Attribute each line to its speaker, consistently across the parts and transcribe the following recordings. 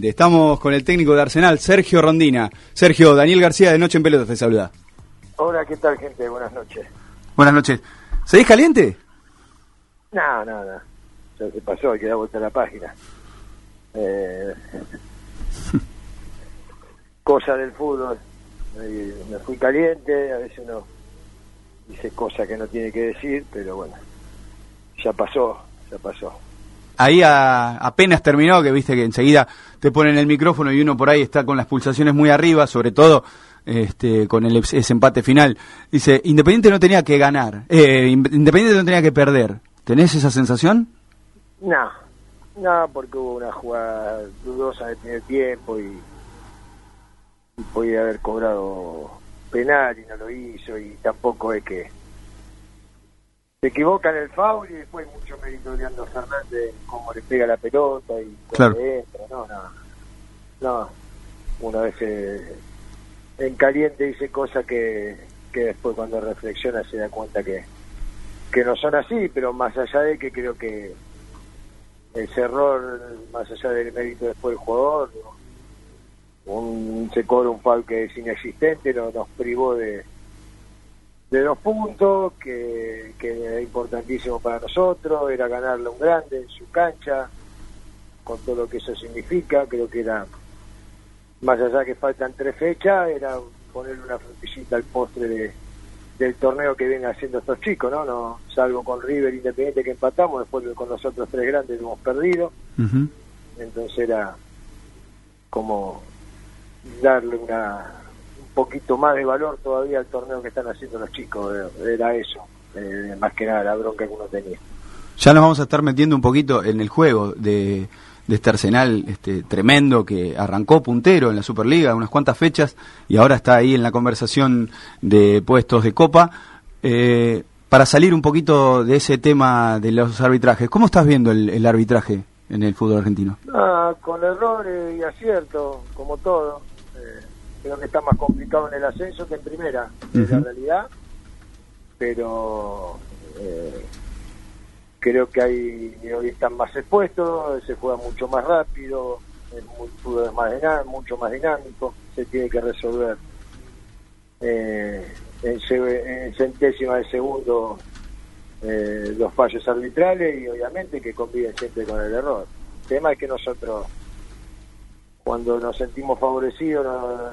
Speaker 1: Estamos con el técnico de Arsenal, Sergio Rondina. Sergio, Daniel García de Noche en Pelotas te saluda.
Speaker 2: Hola, ¿qué tal, gente? Buenas noches.
Speaker 1: Buenas noches. ¿Seguís caliente?
Speaker 2: No, no, no. Ya se pasó, hay que dar vuelta a la página. Eh, cosa del fútbol. Me, me fui caliente, a veces uno dice cosas que no tiene que decir, pero bueno, ya pasó, ya pasó
Speaker 1: ahí apenas terminó, que viste que enseguida te ponen el micrófono y uno por ahí está con las pulsaciones muy arriba, sobre todo este, con el, ese empate final. Dice, Independiente no tenía que ganar, eh, Independiente no tenía que perder. ¿Tenés esa sensación?
Speaker 2: No, no, porque hubo una jugada dudosa de primer tiempo y, y podía haber cobrado penal y no lo hizo y tampoco es que se equivoca en el foul y después mucho mérito de Leandro Fernández cómo le pega la pelota y
Speaker 1: claro.
Speaker 2: entra. No, no, no. Una vez eh, en caliente dice cosas que, que después cuando reflexiona se da cuenta que, que no son así, pero más allá de que creo que ese error, más allá del mérito después del jugador, un, se cobra un foul que es inexistente, no, nos privó de de dos puntos, que, que era importantísimo para nosotros, era ganarle un grande en su cancha, con todo lo que eso significa, creo que era, más allá que faltan tres fechas, era ponerle una frutillita al postre de, del torneo que vienen haciendo estos chicos, ¿no? no Salvo con River Independiente que empatamos, después con los otros tres grandes hemos perdido, entonces era como darle una poquito más de valor todavía al torneo que están haciendo los chicos, era eso, eh, más que nada la bronca que uno tenía.
Speaker 1: Ya nos vamos a estar metiendo un poquito en el juego de, este Arsenal este, tremendo que arrancó puntero en la Superliga unas cuantas fechas y ahora está ahí en la conversación de puestos de Copa. Eh, para salir un poquito de ese tema de los arbitrajes, ¿cómo estás viendo el, arbitraje en el fútbol argentino?
Speaker 2: Ah, con errores y aciertos, como todo creo que está más complicado en el ascenso que en primera, es la realidad, pero eh, creo que hay hoy están más expuestos, se juega mucho más rápido, el es más dinámico, mucho más dinámico, se tiene que resolver eh, en, centésima de segundo eh, los fallos arbitrales y obviamente que conviven siempre con el error. El tema es que nosotros cuando nos sentimos favorecidos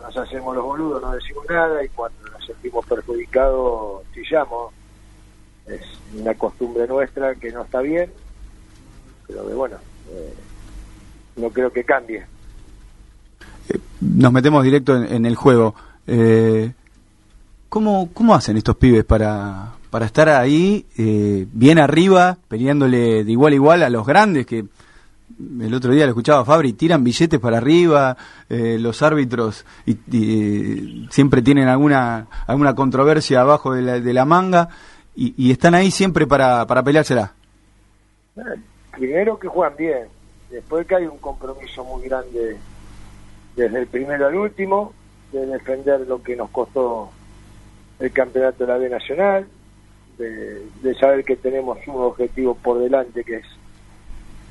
Speaker 2: nos hacemos los boludos, no decimos nada y cuando nos sentimos perjudicados chillamos. Es una costumbre nuestra que no está bien, pero que bueno, eh, no creo que cambie.
Speaker 1: Eh, nos metemos directo en, el juego. Eh, ¿cómo, ¿Cómo hacen estos pibes para, para estar ahí bien arriba, peleándole de igual a igual a los grandes que el otro día lo escuchaba a Fabri, tiran billetes para arriba, eh, los árbitros y, siempre tienen alguna alguna controversia abajo de la, de la manga y, están ahí siempre para, para peleársela.
Speaker 2: Eh, primero que juegan bien, después que hay un compromiso muy grande desde el primero al último, de defender lo que nos costó el campeonato de la B Nacional, de, de saber que tenemos un objetivo por delante que es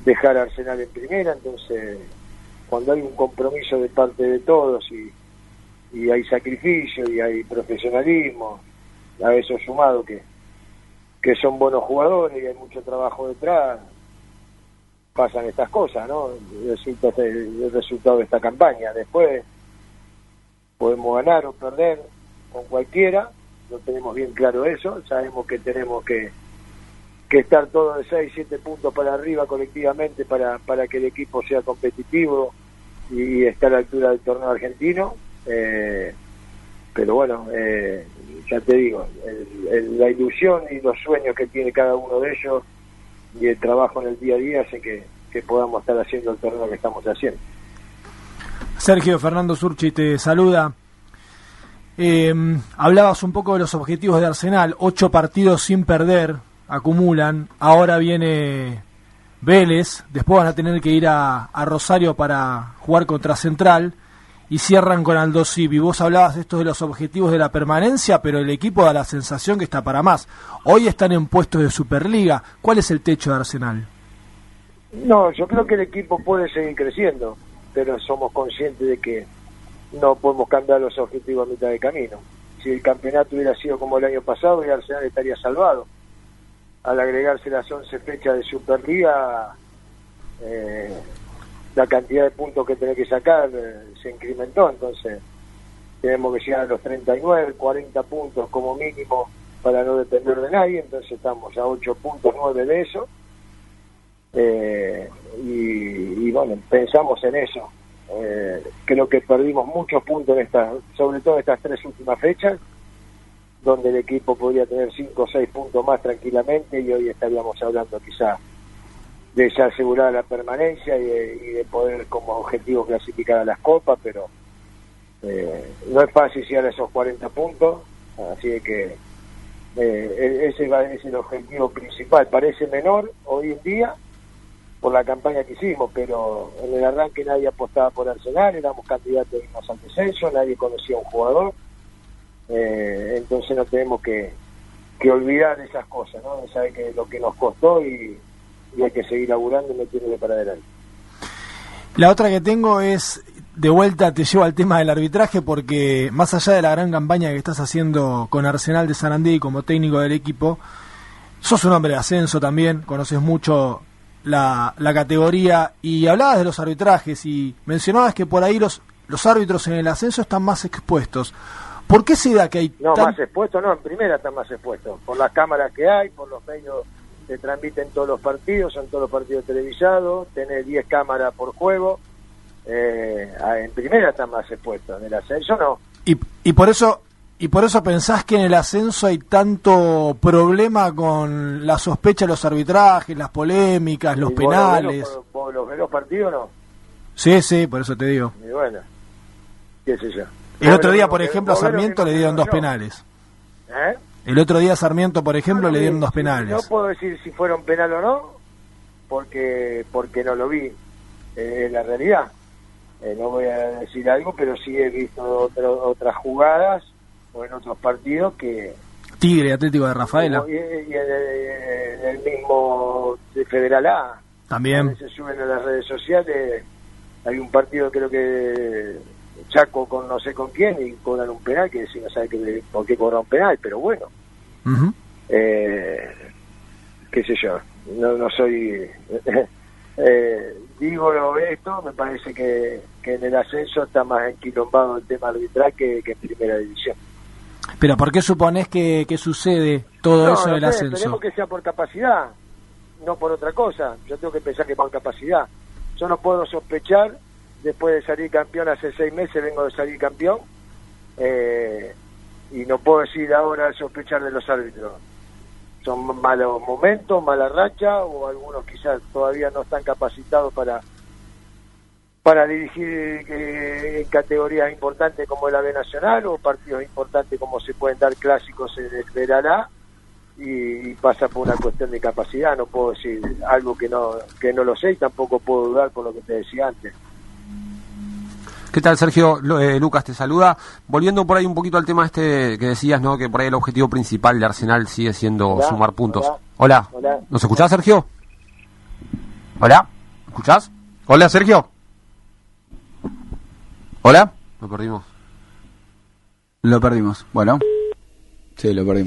Speaker 2: dejar Arsenal en primera, entonces cuando hay un compromiso de parte de todos y, y hay sacrificio y hay profesionalismo, a eso sumado que, que son buenos jugadores y hay mucho trabajo detrás, pasan estas cosas, ¿no? El resultado de esta campaña. Después podemos ganar o perder con cualquiera, no tenemos bien claro eso, sabemos que tenemos que que estar todo de 6, 7 puntos para arriba colectivamente para, para que el equipo sea competitivo y estar a la altura del torneo argentino. Eh, pero bueno, eh, ya te digo, la ilusión y los sueños que tiene cada uno de ellos y el trabajo en el día a día hace que, que podamos estar haciendo el torneo que estamos haciendo.
Speaker 3: Sergio Fernando Surchi te saluda. Eh, hablabas un poco de los objetivos de Arsenal, ocho partidos sin perder, acumulan. Ahora viene Vélez, después van a tener que ir a, Rosario para jugar contra Central y cierran con Aldo Y vos hablabas de esto de los objetivos de la permanencia, pero el equipo da la sensación que está para más. Hoy están en puestos de Superliga. ¿Cuál es el techo de Arsenal?
Speaker 2: No, yo creo que el equipo puede seguir creciendo. pero somos conscientes de que no podemos cambiar los objetivos a mitad de camino. Si el campeonato hubiera sido como el año pasado, el Arsenal estaría salvado. Al agregarse las 11 fechas de Superliga, eh, la cantidad de puntos que tenés que sacar eh, se incrementó, entonces tenemos que llegar a los 39, 40 puntos como mínimo para no depender de nadie, entonces estamos a 8 puntos, 9 de eso. Eh, y, bueno, pensamos en eso. Eh, creo que perdimos muchos puntos en estas, sobre todo en estas tres últimas fechas, donde el equipo podría tener 5 o 6 puntos más tranquilamente y hoy estaríamos hablando quizá de ya asegurar la permanencia y de, poder como objetivo clasificar a las copas, pero eh, no es fácil llegar a esos 40 puntos, así que eh, ese es el objetivo principal. Parece menor hoy en día por la campaña que hicimos, pero en el arranque nadie apostaba por Arsenal, éramos candidatos al descenso, nadie conocía a un jugador, eh, entonces no tenemos que, que olvidar esas cosas, ¿no? Sabe que lo que nos costó y, hay que seguir laburando y tiene para adelante.
Speaker 3: La otra que tengo es, de vuelta te llevo al tema del arbitraje porque más allá de la gran campaña que estás haciendo con Arsenal de Sarandí como técnico del equipo, sos un hombre de ascenso también, conoces mucho la, la categoría y hablabas de los arbitrajes y mencionabas que por ahí los, los árbitros en el ascenso están más expuestos. ¿Por qué se da que hay
Speaker 2: No, más expuestos, no, en primera están más expuestos, por las cámaras que hay, por los medios se transmiten todos los partidos, son todos los partidos televisados, tenés 10 cámaras por juego, eh, en primera está más expuesto, en el ascenso no.
Speaker 3: Y, y por eso y por eso pensás que en el ascenso hay tanto problema con la sospecha de los arbitrajes, las polémicas, los penales.
Speaker 2: ¿Vos, los partidos no?
Speaker 3: Sí, sí, por eso te digo.
Speaker 2: Y bueno, qué sé yo.
Speaker 3: El otro día, por ejemplo, a Sarmiento le dieron dos penales. ¿Eh? El otro día Sarmiento, por ejemplo, le dieron dos penales.
Speaker 2: No puedo decir si fueron penal o no, porque porque no lo vi. en la realidad. Eh, no voy a decir algo, pero sí he visto otras jugadas o en otros partidos que...
Speaker 3: Tigre Atlético de Rafaela.
Speaker 2: Y, en, el mismo de Federal A.
Speaker 3: También.
Speaker 2: Se suben a las redes sociales. Hay un partido, creo que Chaco con no sé con quién y cobran un penal que si no sabe que, por qué cobra un penal, pero bueno. eh, qué sé yo, no, no soy... eh, digo esto, me parece que, que, en el ascenso está más enquilombado el tema arbitral que, que en primera división.
Speaker 3: Pero ¿por qué supones que, que sucede todo eso en el ascenso?
Speaker 2: Esperemos que sea por capacidad, no por otra cosa. Yo tengo que pensar que por capacidad. Yo no puedo sospechar después de salir campeón hace seis meses, vengo de salir campeón, eh, y no puedo decir ahora sospechar de los árbitros. Son malos momentos, mala racha, o algunos quizás todavía no están capacitados para para dirigir eh, en categorías importantes como el AVE Nacional o partidos importantes como se pueden dar clásicos en el Veralá y, pasa por una cuestión de capacidad. No puedo decir algo que no, que no lo sé y tampoco puedo dudar por lo que te decía antes.
Speaker 4: ¿Qué tal, Sergio? Eh, Lucas te saluda. Volviendo por ahí un poquito al tema este que decías, ¿no? Que por ahí el objetivo principal de Arsenal sigue siendo sumar puntos. Hola. hola. ¿Nos escuchás, Sergio? Hola. ¿Escuchás? Hola, Sergio. Hola. Lo perdimos.
Speaker 1: Lo perdimos. Bueno. Sí, lo perdimos.